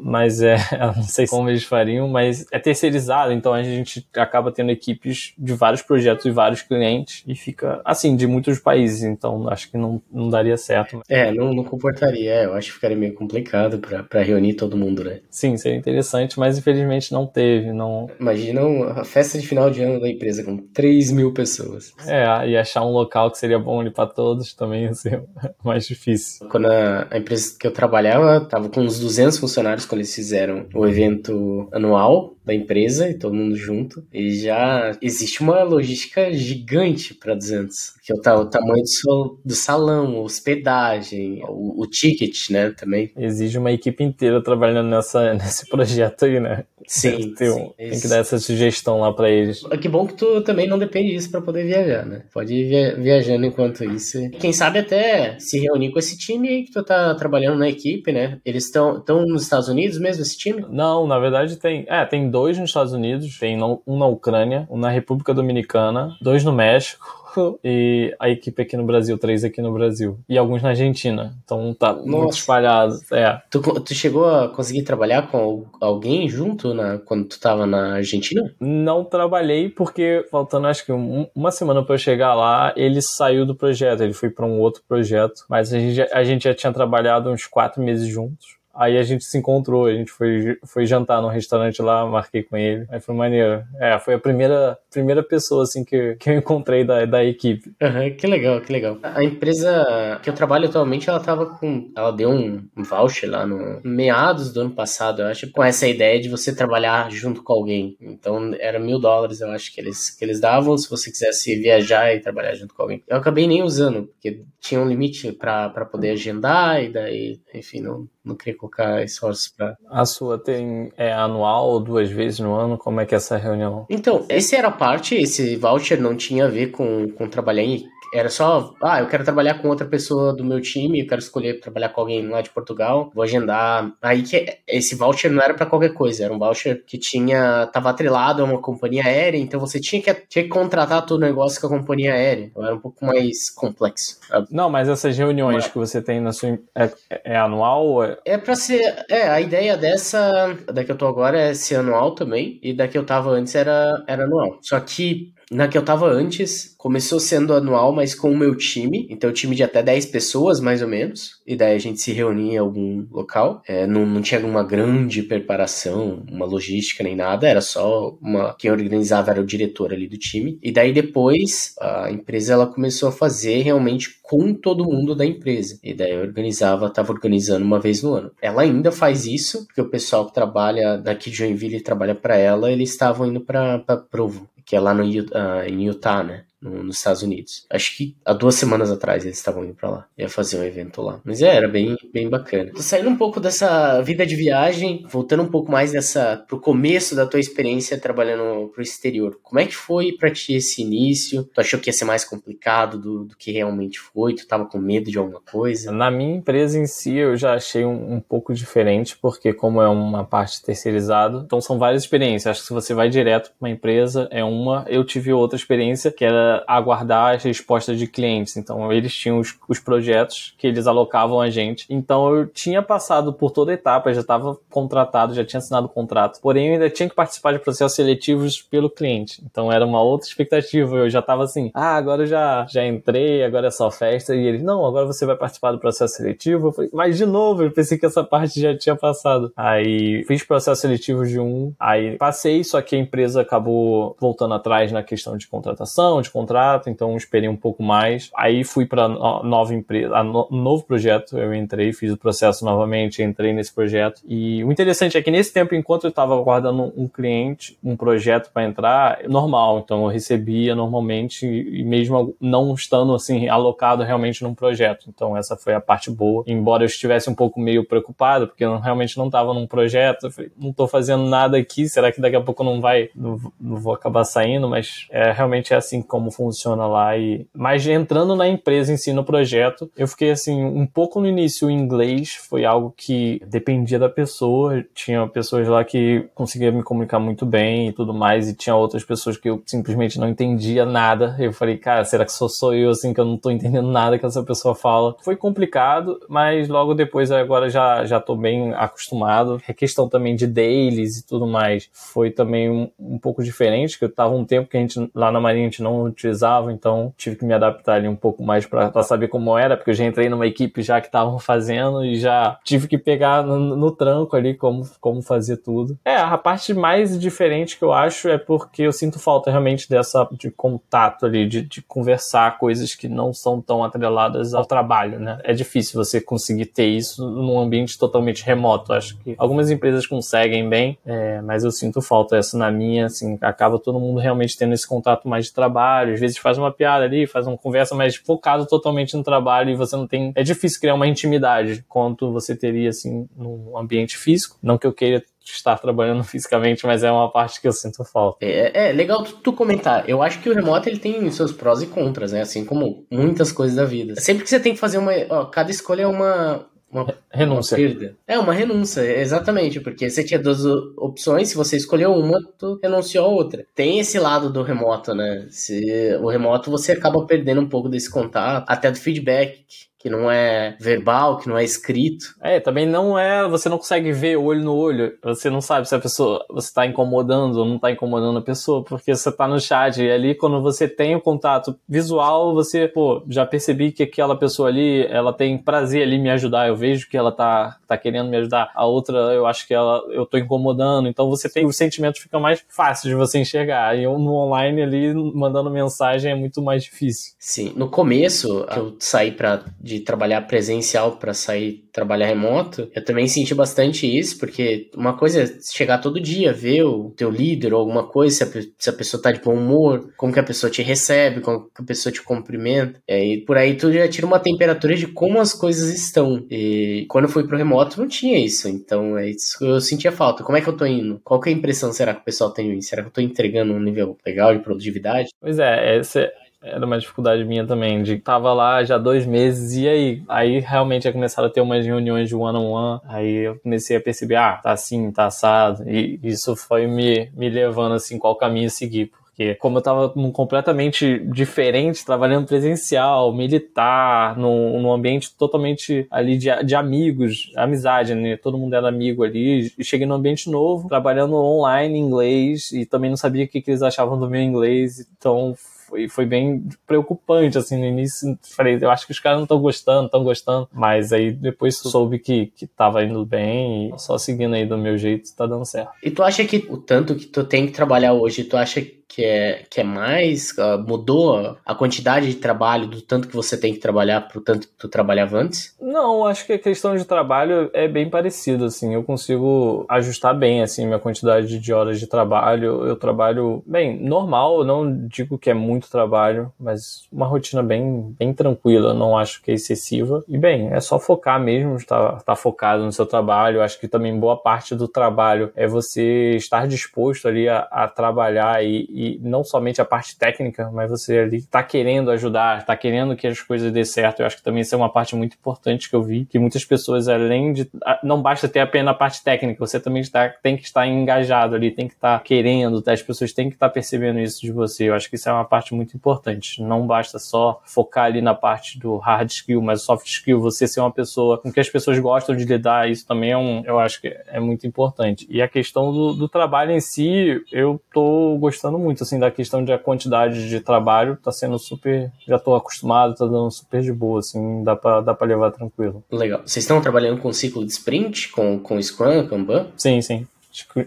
mas é, não sei como eles fariam, mas é terceirizado, então a gente acaba tendo equipes de vários projetos e vários clientes e fica assim, de muitos países, então acho que não, não daria certo. É, não, não comportaria, é, eu acho que ficaria meio complicado para reunir todo mundo, né? Sim, seria interessante, mas infelizmente não teve, não... Imagina a festa de final de ano da empresa com 3 mil pessoas. É, e achar um local que seria bom ali para todos também ia ser mais difícil. Quando a, a empresa que eu trabalhava tava com uns 200 funcionários quando eles fizeram o evento anual da empresa e todo mundo junto. E já existe uma logística gigante para 200, que é o, tamanho do, do salão, hospedagem, o, o, ticket, né, também. Exige uma equipe inteira trabalhando nessa, nesse projeto aí, né? Sim, tem, sim, tem que dar essa sugestão lá para eles. Ah, que bom que tu também não depende disso para poder viajar, né? Pode ir viajando enquanto isso. Quem sabe até se reunir com esse time aí que tu tá trabalhando na equipe, né? Eles estão nos Estados Unidos mesmo, esse time? Não, na verdade tem, é, tem dois dois nos Estados Unidos, tem um na Ucrânia, um na República Dominicana, dois no México, e a equipe aqui no Brasil, três aqui no Brasil. E alguns na Argentina. Então tá Nossa. muito espalhado. É. Tu, tu chegou a conseguir trabalhar com alguém junto na, quando tu tava na Argentina? Não trabalhei porque, faltando acho que um, uma semana para eu chegar lá, ele saiu do projeto. Ele foi para um outro projeto. Mas a gente, a gente já tinha trabalhado uns quatro meses juntos. Aí a gente se encontrou, a gente foi, foi jantar num restaurante lá, marquei com ele. Aí foi maneiro. É, foi a primeira, primeira pessoa, assim, que, que eu encontrei da, da equipe. Uhum, que legal, que legal. A empresa que eu trabalho atualmente, ela tava com. Ela deu um voucher lá no meados do ano passado, eu acho, com essa ideia de você trabalhar junto com alguém. Então era mil dólares, eu acho, que eles, que eles davam se você quisesse viajar e trabalhar junto com alguém. Eu acabei nem usando, porque tinha um limite para poder agendar, e daí, enfim, não, não queria colocar esforços para. A sua tem é anual ou duas vezes no ano? Como é que é essa reunião? Então, esse era a parte, esse voucher não tinha a ver com, com trabalhar em era só, ah, eu quero trabalhar com outra pessoa do meu time, eu quero escolher trabalhar com alguém lá de Portugal, vou agendar. Aí que esse voucher não era para qualquer coisa, era um voucher que tinha tava atrelado a uma companhia aérea, então você tinha que, tinha que contratar todo o negócio com a companhia aérea. Então era um pouco mais complexo. Não, mas essas reuniões que você tem na sua é, é anual? É... é para ser, é, a ideia dessa da que eu tô agora é ser anual também, e da que eu tava antes era era anual. Só que na que eu tava antes, começou sendo anual, mas com o meu time. Então, time de até 10 pessoas, mais ou menos. E daí a gente se reunia em algum local. É, não, não tinha uma grande preparação, uma logística nem nada. Era só uma. Quem organizava era o diretor ali do time. E daí depois, a empresa ela começou a fazer realmente com todo mundo da empresa. E daí eu organizava, tava organizando uma vez no ano. Ela ainda faz isso, porque o pessoal que trabalha daqui de Joinville trabalha para ela, eles estavam indo para Provo que é lá no, uh, em Utah, né? No, nos Estados Unidos. Acho que há duas semanas atrás eles estavam indo para lá. Ia fazer um evento lá. Mas é, era bem, bem bacana. Saindo um pouco dessa vida de viagem, voltando um pouco mais dessa pro começo da tua experiência trabalhando pro exterior. Como é que foi para ti esse início? Tu achou que ia ser mais complicado do, do que realmente foi? Tu tava com medo de alguma coisa? Na minha empresa em si, eu já achei um, um pouco diferente, porque como é uma parte terceirizada, então são várias experiências. Acho que se você vai direto para uma empresa, é uma. Eu tive outra experiência que era aguardar as respostas de clientes. Então, eles tinham os, os projetos que eles alocavam a gente. Então, eu tinha passado por toda a etapa, já estava contratado, já tinha assinado o contrato. Porém, eu ainda tinha que participar de processos seletivos pelo cliente. Então, era uma outra expectativa. Eu já estava assim, ah, agora eu já, já entrei, agora é só festa. E eles, não, agora você vai participar do processo seletivo. Eu falei, mas de novo, eu pensei que essa parte já tinha passado. Aí, fiz processo seletivo de um, aí passei, só que a empresa acabou voltando atrás na questão de contratação, de contrato, então esperei um pouco mais. Aí fui para nova empresa, no, novo projeto, eu entrei, fiz o processo novamente, entrei nesse projeto. E o interessante é que nesse tempo, enquanto eu estava aguardando um cliente, um projeto para entrar, normal, então eu recebia normalmente e mesmo não estando assim alocado realmente num projeto. Então essa foi a parte boa. Embora eu estivesse um pouco meio preocupado, porque eu realmente não estava num projeto, falei, não estou fazendo nada aqui, será que daqui a pouco não vai, não, não vou acabar saindo, mas é, realmente é assim como como funciona lá e mas entrando na empresa em si no projeto, eu fiquei assim um pouco no início em inglês, foi algo que dependia da pessoa, tinha pessoas lá que conseguiam me comunicar muito bem e tudo mais e tinha outras pessoas que eu simplesmente não entendia nada. Eu falei, cara, será que sou só eu assim que eu não tô entendendo nada que essa pessoa fala? Foi complicado, mas logo depois agora já já tô bem acostumado. A questão também de dailies e tudo mais foi também um, um pouco diferente, que eu tava um tempo que a gente lá na Marinha a gente não utilizava, então tive que me adaptar ali um pouco mais para saber como era, porque eu já entrei numa equipe já que estavam fazendo e já tive que pegar no, no, tranco ali como, como fazer tudo. É, a parte mais diferente que eu acho é porque eu sinto falta realmente dessa de contato ali, de, de conversar coisas que não são tão atreladas ao trabalho, né? É difícil você conseguir ter isso num ambiente totalmente remoto. Acho que algumas empresas conseguem bem, é, mas eu sinto falta essa na minha, assim, acaba todo mundo realmente tendo esse contato mais de trabalho trabalho, às vezes faz uma piada ali, faz uma conversa, mas focado totalmente no trabalho e você não tem. É difícil criar uma intimidade quanto você teria, assim, no ambiente físico. Não que eu queira estar trabalhando fisicamente, mas é uma parte que eu sinto falta. É, é legal tu, tu, comentar. Eu acho que o remoto ele tem seus prós e contras, né? Assim como muitas coisas da vida. Sempre que você tem que fazer uma. Ó, cada escolha é uma uma renúncia. Uma perda. É, uma renúncia, exatamente, porque você tinha duas opções, se você escolheu uma, tu renunciou a outra. Tem esse lado do remoto, né? Se, o remoto você acaba perdendo um pouco desse contato, até do feedback que não é verbal, que não é escrito. É, também não é, você não consegue ver olho no olho, você não sabe se a pessoa, você tá incomodando ou não tá incomodando a pessoa, porque você tá no chat e ali quando você tem o contato visual, você, pô, já percebi que aquela pessoa ali, ela tem prazer ali em me ajudar, eu vejo que ela tá, tá querendo me ajudar, a outra eu acho que ela, eu tô incomodando, então você tem, o sentimento fica mais fácil de você enxergar, e no online ali, mandando mensagem é muito mais difícil. Sim, no começo, que eu saí pra de trabalhar presencial para sair trabalhar remoto, eu também senti bastante isso, porque uma coisa é chegar todo dia, ver o teu líder ou alguma coisa, se a, se a pessoa tá de bom humor, como que a pessoa te recebe, como que a pessoa te cumprimenta. E por aí tu já tira uma temperatura de como as coisas estão. E quando eu fui pro remoto não tinha isso, então é isso eu sentia falta. Como é que eu tô indo? Qual que é a impressão será que o pessoal tem? Será que eu tô entregando um nível legal de produtividade? Pois é, esse era uma dificuldade minha também, de tava lá já dois meses e aí? Aí realmente ia começar a ter umas reuniões de one on one, aí eu comecei a perceber, ah, tá assim, tá assado, e isso foi me, me levando assim qual caminho seguir, porque como eu tava num completamente diferente, trabalhando presencial, militar, num, num ambiente totalmente ali de, de amigos, amizade, né? Todo mundo era amigo ali. E cheguei num ambiente novo, trabalhando online inglês, e também não sabia o que, que eles achavam do meu inglês, então foi, foi bem preocupante, assim, no início. Falei, eu acho que os caras não estão gostando, estão gostando. Mas aí depois soube que, que tava indo bem e só seguindo aí do meu jeito tá dando certo. E tu acha que o tanto que tu tem que trabalhar hoje, tu acha que é, que é mais? Uh, mudou a quantidade de trabalho do tanto que você tem que trabalhar pro tanto que tu trabalhava antes? Não, acho que a questão de trabalho é bem parecida, assim. Eu consigo ajustar bem, assim, minha quantidade de horas de trabalho. Eu trabalho, bem, normal, não digo que é muito trabalho, mas uma rotina bem, bem tranquila, não acho que é excessiva. E, bem, é só focar mesmo, estar, estar focado no seu trabalho. Acho que também boa parte do trabalho é você estar disposto ali a, a trabalhar e, e não somente a parte técnica, mas você ali está querendo ajudar, está querendo que as coisas dê certo. Eu acho que também isso é uma parte muito importante que eu vi, que muitas pessoas, além de. Não basta ter apenas a parte técnica, você também está, tem que estar engajado ali, tem que estar querendo, tá? as pessoas têm que estar percebendo isso de você. Eu acho que isso é uma parte muito importante. Não basta só focar ali na parte do hard skill, mas soft skill, você ser uma pessoa com que as pessoas gostam de lidar, isso também é um, eu acho que é muito importante. E a questão do, do trabalho em si, eu tô gostando muito muito, assim, da questão de a quantidade de trabalho, tá sendo super, já tô acostumado, tá dando super de boa, assim, dá pra, dá pra levar tranquilo. Legal. Vocês estão trabalhando com ciclo de sprint, com, com Scrum, Kanban? Sim, sim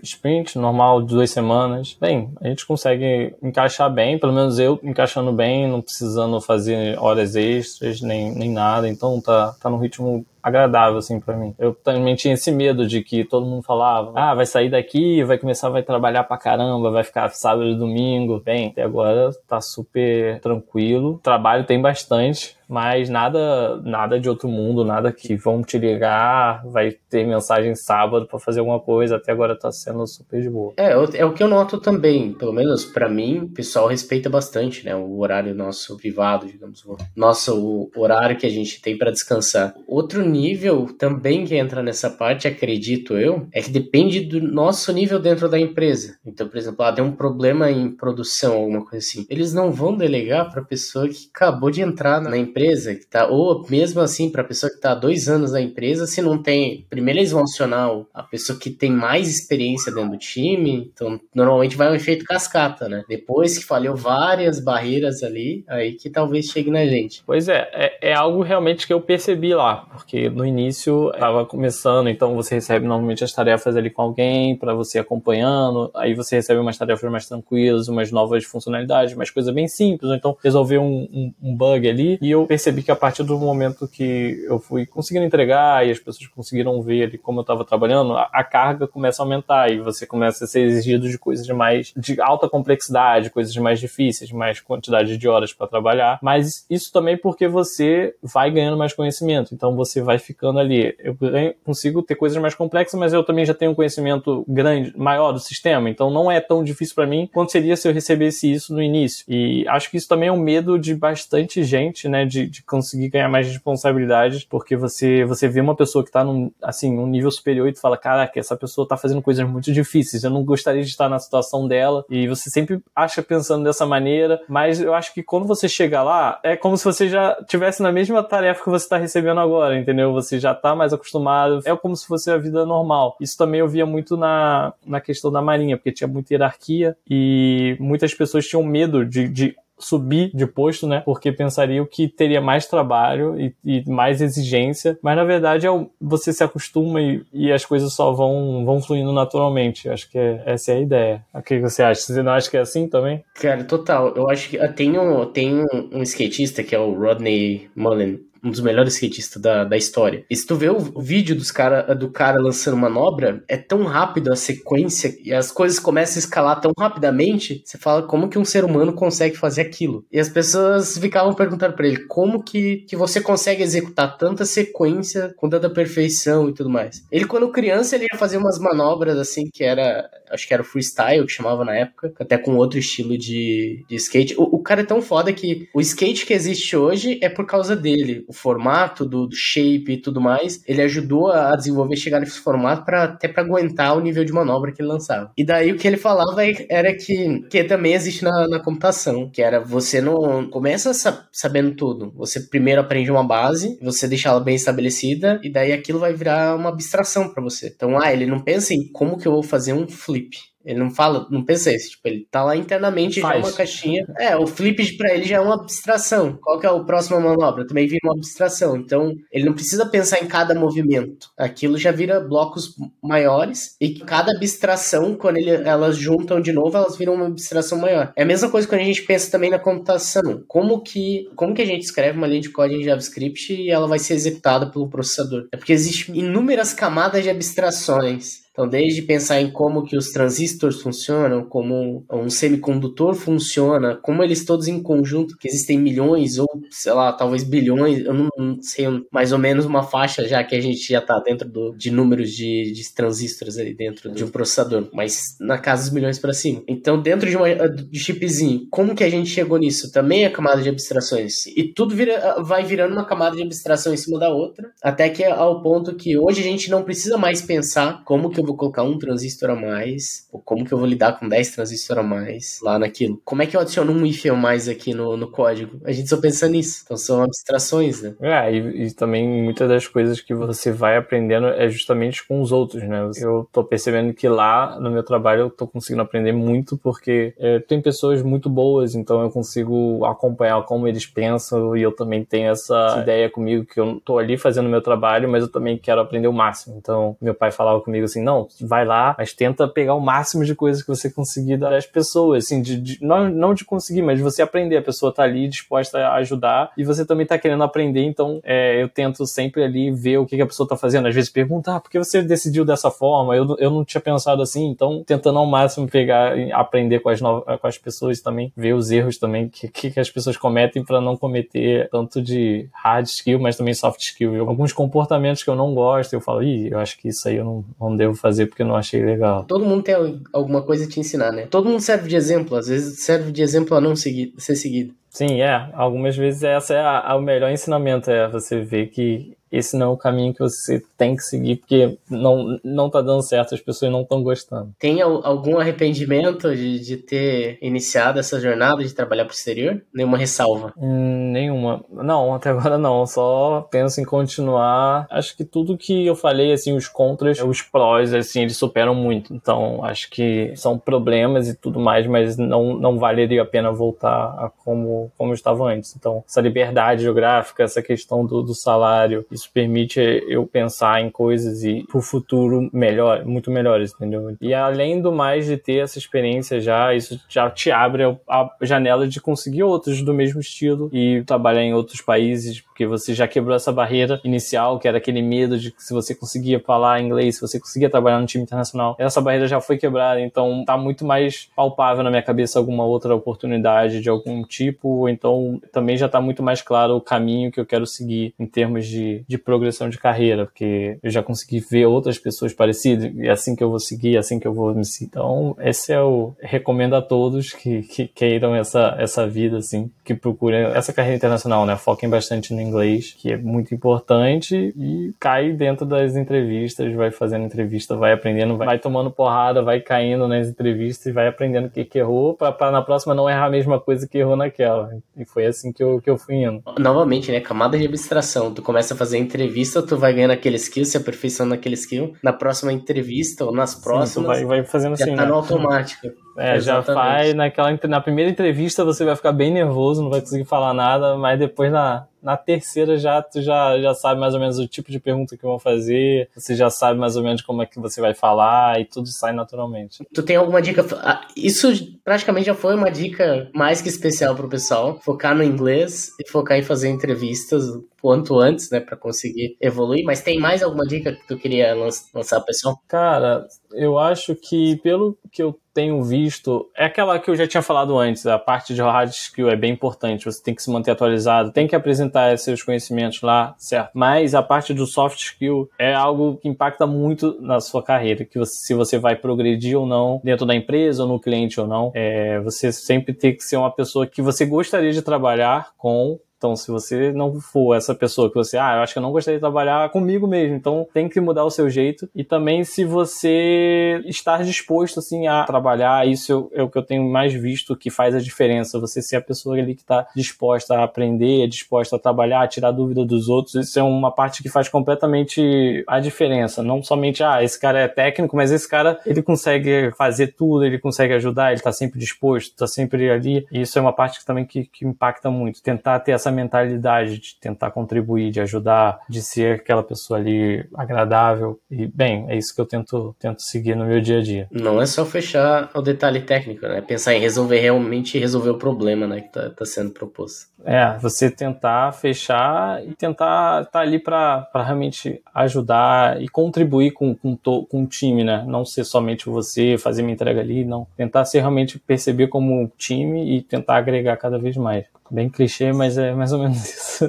sprint normal de duas semanas. Bem, a gente consegue encaixar bem, pelo menos eu encaixando bem, não precisando fazer horas extras nem, nem nada, então tá, tá no ritmo agradável, assim, para mim. Eu também tinha esse medo de que todo mundo falava, ah, vai sair daqui, vai começar, vai trabalhar pra caramba, vai ficar sábado e domingo. Bem, até agora tá super tranquilo. Trabalho tem bastante, mas nada nada de outro mundo, nada que vão te ligar, vai ter mensagem sábado para fazer alguma coisa, até agora tá sendo super de boa. É, é o que eu noto também, pelo menos para mim, o pessoal respeita bastante, né, o horário nosso privado, digamos, o nosso horário que a gente tem para descansar. Outro nível também que entra nessa parte, acredito eu, é que depende do nosso nível dentro da empresa. Então, por exemplo, ah, tem um problema em produção, alguma coisa assim. Eles não vão delegar para pessoa que acabou de entrar na empresa, que tá, ou mesmo assim para pessoa que está há dois anos na empresa, se não tem. Primeiro eles vão acionar a pessoa que tem mais experiência dentro do time, então normalmente vai um efeito cascata, né? Depois que falhou várias barreiras ali, aí que talvez chegue na gente. Pois é, é, é algo realmente que eu percebi lá, porque no início estava começando, então você recebe normalmente as tarefas ali com alguém para você acompanhando, aí você recebe umas tarefas mais tranquilas, umas novas funcionalidades, umas coisas bem simples, então resolver um, um, um bug ali, e eu percebi que a partir do momento que eu fui conseguindo entregar e as pessoas conseguiram ver ali como eu estava trabalhando, a, a, carga começa a aumentar e você começa a ser exigido de coisas mais de alta complexidade, coisas mais difíceis, mais quantidade de horas para trabalhar, mas isso também porque você vai ganhando mais conhecimento, então você vai ficando ali. Eu consigo ter coisas mais complexas, mas eu também já tenho um conhecimento grande, maior do sistema, então não é tão difícil para mim quanto seria se eu recebesse isso no início. E acho que isso também é um medo de bastante gente, né, de de, conseguir ganhar mais responsabilidades, porque você, você vê uma pessoa que tá num, assim, um nível superior e tu fala, caraca, essa pessoa tá fazendo coisas muito difíceis, eu não gostaria de estar na situação dela, e você sempre acha pensando dessa maneira, mas eu acho que quando você chega lá, é como se você já tivesse na mesma tarefa que você tá recebendo agora, entendeu? Você já tá mais acostumado, é como se fosse a vida normal. Isso também eu via muito na, na questão da marinha, porque tinha muita hierarquia e muitas pessoas tinham medo de, de subir de posto, né? Porque pensariam que teria mais trabalho e, e mais exigência, mas na verdade é você se acostuma e, e, as coisas só vão, vão fluindo naturalmente. Acho que é, essa é a ideia. O que você acha? Você não acha que é assim também? Cara, total. Eu acho que tem um, tem um, um skatista que é o Rodney Mullen um dos melhores skatistas da, da história. E se tu vê o vídeo dos cara, do cara lançando manobra, é tão rápido a sequência e as coisas começam a escalar tão rapidamente, você fala como que um ser humano consegue fazer aquilo. E as pessoas ficavam perguntando para ele como que, que você consegue executar tanta sequência com tanta perfeição e tudo mais. Ele, quando criança, ele ia fazer umas manobras assim que era, acho que era o freestyle que chamava na época, até com outro estilo de, de skate. O, o cara é tão foda que o skate que existe hoje é por causa dele o formato do, do, shape e tudo mais, ele ajudou a desenvolver, chegar nesse formato para até para aguentar o nível de manobra que ele lançava. E daí o que ele falava era que, que também existe na, na computação, que era você não começa sabendo tudo. Você primeiro aprende uma base, você deixa ela bem estabelecida e daí aquilo vai virar uma abstração para você. Então, ah, ele não pensa em como que eu vou fazer um flip. Ele não fala, não pensa isso. Tipo, ele tá lá internamente Faz. já é uma caixinha. É, o flip para ele já é uma abstração. Qual que é o próximo manobra? Também vira uma abstração. Então, ele não precisa pensar em cada movimento. Aquilo já vira blocos maiores e cada abstração, quando ele, elas juntam de novo, elas viram uma abstração maior. É a mesma coisa quando a gente pensa também na computação. Como que, como que a gente escreve uma linha de código em JavaScript e ela vai ser executada pelo processador? É porque existem inúmeras camadas de abstrações. Então, desde pensar em como que os transistores funcionam, como um semicondutor funciona, como eles todos em conjunto, que existem milhões ou, sei lá, talvez bilhões, eu não, não sei, mais ou menos uma faixa já que a gente já está dentro do, de números de, de, transistores ali dentro de um processador, mas na casa dos milhões para cima. Então, dentro de, uma, de chipzinho, como que a gente chegou nisso? Também é camada de abstrações. E tudo vira, vai virando uma camada de abstração em cima da outra, até que é ao ponto que hoje a gente não precisa mais pensar como que eu vou colocar um transistor a mais, ou como que eu vou lidar com 10 transistores a mais lá naquilo. Como é que eu adiciono um if a mais aqui no, no código? A gente só pensa nisso. Então são abstrações, né? É, e, e também muitas das coisas que você vai aprendendo é justamente com os outros, né? Eu tô percebendo que lá no meu trabalho eu tô conseguindo aprender muito porque é, tem pessoas muito boas, então eu consigo acompanhar como eles pensam e eu também tenho essa ideia comigo que eu tô ali fazendo o meu trabalho, mas eu também quero aprender o máximo. Então, meu pai falava comigo assim: não, vai lá, mas tenta pegar o máximo de coisas que você conseguir das pessoas, assim, de, de, não, não de conseguir, mas de você aprender. A pessoa tá ali disposta a ajudar e você também tá querendo aprender, então é, eu tento sempre ali ver o que, que a pessoa tá fazendo. Às vezes perguntar, ah, por que você decidiu dessa forma? Eu, eu não tinha pensado assim, então tentando ao máximo pegar aprender com as, novas, com as pessoas também, ver os erros também que, que, que as pessoas cometem para não cometer tanto de hard skill, mas também soft skill. Alguns comportamentos que eu não gosto, eu falo, ih, eu acho que isso aí eu não, não devo fazer porque eu não achei legal. Todo mundo tem alguma coisa a te ensinar, né? Todo mundo serve de exemplo, às vezes serve de exemplo a não seguir, ser seguido. Sim, é. Algumas vezes essa é a, a, o melhor ensinamento, é você ver que esse não é o caminho que você tem que seguir, porque não, não tá dando certo, as pessoas não estão gostando. Tem algum arrependimento de, de ter iniciado essa jornada de trabalhar pro exterior? Nenhuma ressalva? Hum, nenhuma. Não, até agora não. Só penso em continuar. Acho que tudo que eu falei, assim, os contras, os prós, assim, eles superam muito. Então, acho que são problemas e tudo mais, mas não, não valeria a pena voltar a como, como eu estava antes. Então, essa liberdade geográfica, essa questão do, do salário, isso permite eu pensar em coisas e pro futuro melhor, muito melhores, entendeu? E além do mais de ter essa experiência já, isso já te abre a janela de conseguir outros do mesmo estilo e trabalhar em outros países, porque você já quebrou essa barreira inicial, que era aquele medo de que se você conseguia falar inglês, se você conseguia trabalhar no time internacional, essa barreira já foi quebrada, então tá muito mais palpável na minha cabeça alguma outra oportunidade de algum tipo então também já está muito mais claro o caminho que eu quero seguir em termos de, de progressão de carreira, porque eu já consegui ver outras pessoas parecidas, e é assim que eu vou seguir, é assim que eu vou me seguir. Então, esse é o. Recomendo a todos que, que queiram essa, essa vida, assim, que procurem essa carreira internacional, né? Foquem bastante no inglês, que é muito importante, e cai dentro das entrevistas, vai fazendo entrevista, vai aprendendo, vai, vai tomando porrada, vai caindo nas entrevistas e vai aprendendo o que, que errou, para na próxima não errar a mesma coisa que errou naquela. E foi assim que eu, que eu fui indo. Novamente, né? Camada de abstração. Tu começa a fazer entrevista, tu vai ganhando aquele skill, se aperfeiçoando naquele skill. Na próxima entrevista ou nas próximas, Sim, vai, vai fazendo já assim. tá né? no automático. É, Exatamente. já faz naquela na primeira entrevista você vai ficar bem nervoso, não vai conseguir falar nada, mas depois na, na terceira já tu já, já sabe mais ou menos o tipo de pergunta que vão fazer, você já sabe mais ou menos como é que você vai falar e tudo sai naturalmente. Tu tem alguma dica? Ah, isso praticamente já foi uma dica mais que especial pro pessoal, focar no inglês e focar em fazer entrevistas quanto antes, né, para conseguir evoluir. Mas tem mais alguma dica que tu queria lançar pro pessoal? Cara, eu acho que pelo que eu tenho visto, é aquela que eu já tinha falado antes, a parte de hard skill é bem importante, você tem que se manter atualizado, tem que apresentar seus conhecimentos lá, certo? Mas a parte do soft skill é algo que impacta muito na sua carreira, que você, se você vai progredir ou não dentro da empresa ou no cliente ou não, é, você sempre tem que ser uma pessoa que você gostaria de trabalhar com então, se você não for essa pessoa que você, ah, eu acho que eu não gostaria de trabalhar comigo mesmo, então tem que mudar o seu jeito. E também se você estar disposto, assim, a trabalhar, isso é o que eu tenho mais visto que faz a diferença. Você ser a pessoa ali que está disposta a aprender, disposta a trabalhar, a tirar dúvida dos outros, isso é uma parte que faz completamente a diferença. Não somente, ah, esse cara é técnico, mas esse cara, ele consegue fazer tudo, ele consegue ajudar, ele está sempre disposto, está sempre ali. E isso é uma parte que também que, que impacta muito. Tentar ter essa mentalidade de tentar contribuir, de ajudar, de ser aquela pessoa ali agradável. E, bem, é isso que eu tento, tento seguir no meu dia a dia. Não é só fechar o detalhe técnico, né? Pensar em resolver realmente resolver o problema, né? Que tá, tá sendo proposto. É, você tentar fechar e tentar estar tá ali para realmente ajudar e contribuir com, com, to, com o time, né? Não ser somente você, fazer minha entrega ali, não. Tentar ser realmente perceber como time e tentar agregar cada vez mais. Bem clichê, mas é mais ou menos isso.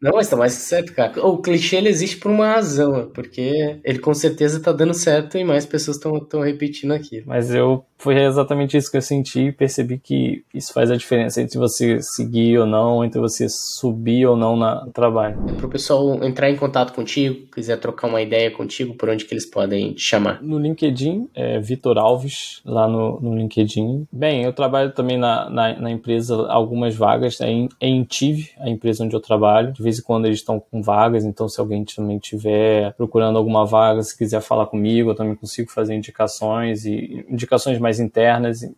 Não, mas tá mais que certo, cara. O clichê ele existe por uma razão, porque ele com certeza tá dando certo e mais pessoas estão repetindo aquilo. Mas eu foi exatamente isso que eu senti e percebi que isso faz a diferença entre você seguir ou não, entre você subir ou não no trabalho. É pro pessoal entrar em contato contigo, quiser trocar uma ideia contigo, por onde que eles podem te chamar? No LinkedIn, é Vitor Alves, lá no, no LinkedIn. Bem, eu trabalho também na, na, na empresa, algumas vagas, é em, é em TIV, a empresa onde eu trabalho. De vez em quando eles estão com vagas, então se alguém também estiver procurando alguma vaga, se quiser falar comigo, eu também consigo fazer indicações e indicações mais internas. E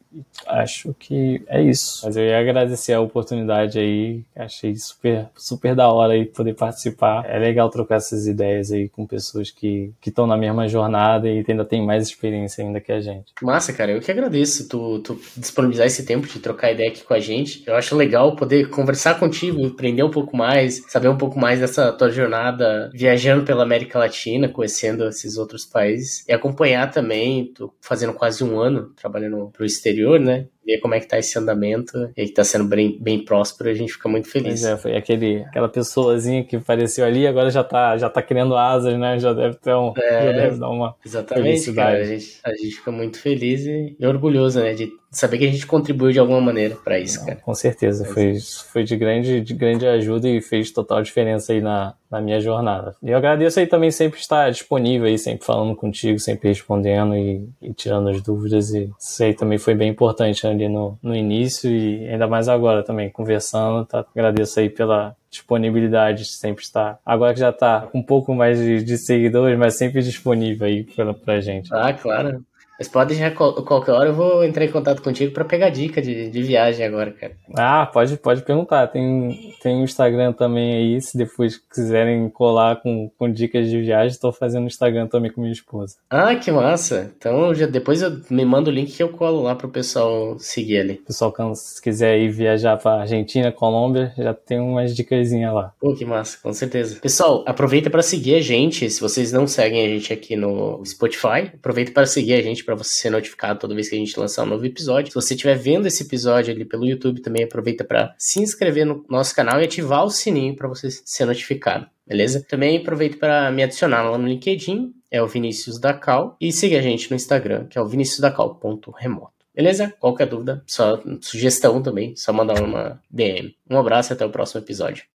acho que é isso. Mas eu ia agradecer a oportunidade aí. Achei super, super da hora aí poder participar. É legal trocar essas ideias aí com pessoas que estão na mesma jornada e ainda tem mais experiência ainda que a gente. Massa, cara. Eu que agradeço tu, tu disponibilizar esse tempo de trocar ideia aqui com a gente. Eu acho legal poder conversar contigo, aprender um pouco mais, saber um pouco mais dessa tua jornada viajando pela América Latina, conhecendo esses outros países e acompanhar também, tô fazendo quase um ano trabalhando pro exterior, né? Ver como é que tá esse andamento e que tá sendo bem, bem próspero, a gente fica muito feliz. Pois é, foi aquele, aquela pessoazinha que apareceu ali, agora já tá, já tá criando asas, né? Já deve ter um, é, já deve dar uma exatamente, cara, a gente, a gente fica muito feliz e, e orgulhoso, né? De saber que a gente contribuiu de alguma maneira para isso, Não, cara. Com certeza, foi, foi de grande, de grande ajuda e fez total diferença aí na, na minha jornada. E eu agradeço aí também sempre estar disponível aí, sempre falando contigo, sempre respondendo e, e tirando as dúvidas. E isso aí também foi bem importante ali no, no início e ainda mais agora também, conversando. Tá? Agradeço aí pela, disponibilidade de sempre estar. Agora que já está com um pouco mais de, de seguidores, mas sempre disponível aí pra, pra gente. Ah, claro. Mas pode já qualquer hora eu vou entrar em contato contigo para pegar dica de, de viagem agora, cara. Ah, pode, pode perguntar. Tem, tem o Instagram também aí, se depois quiserem colar com, com dicas de viagem, estou fazendo Instagram também com minha esposa. Ah, que massa. Então já, depois eu me mando o link que eu colo lá pro pessoal seguir ali. Pessoal, se quiser ir viajar para Argentina, Colômbia, já tem umas dicas lá. Pô, que massa, com certeza. Pessoal, aproveita para seguir a gente. Se vocês não seguem a gente aqui no Spotify, aproveita para seguir a gente para você ser notificado toda vez que a gente lançar um novo episódio. Se você estiver vendo esse episódio ali pelo YouTube, também aproveita para se inscrever no nosso canal e ativar o sininho para você ser notificado. Beleza? Também aproveito para me adicionar lá no LinkedIn, é o Vinícius da Cal, e siga a gente no Instagram, que é o viniciusdacal.remoto. Beleza? Qualquer dúvida, só sugestão também, só mandar uma DM. Um abraço e até o próximo episódio.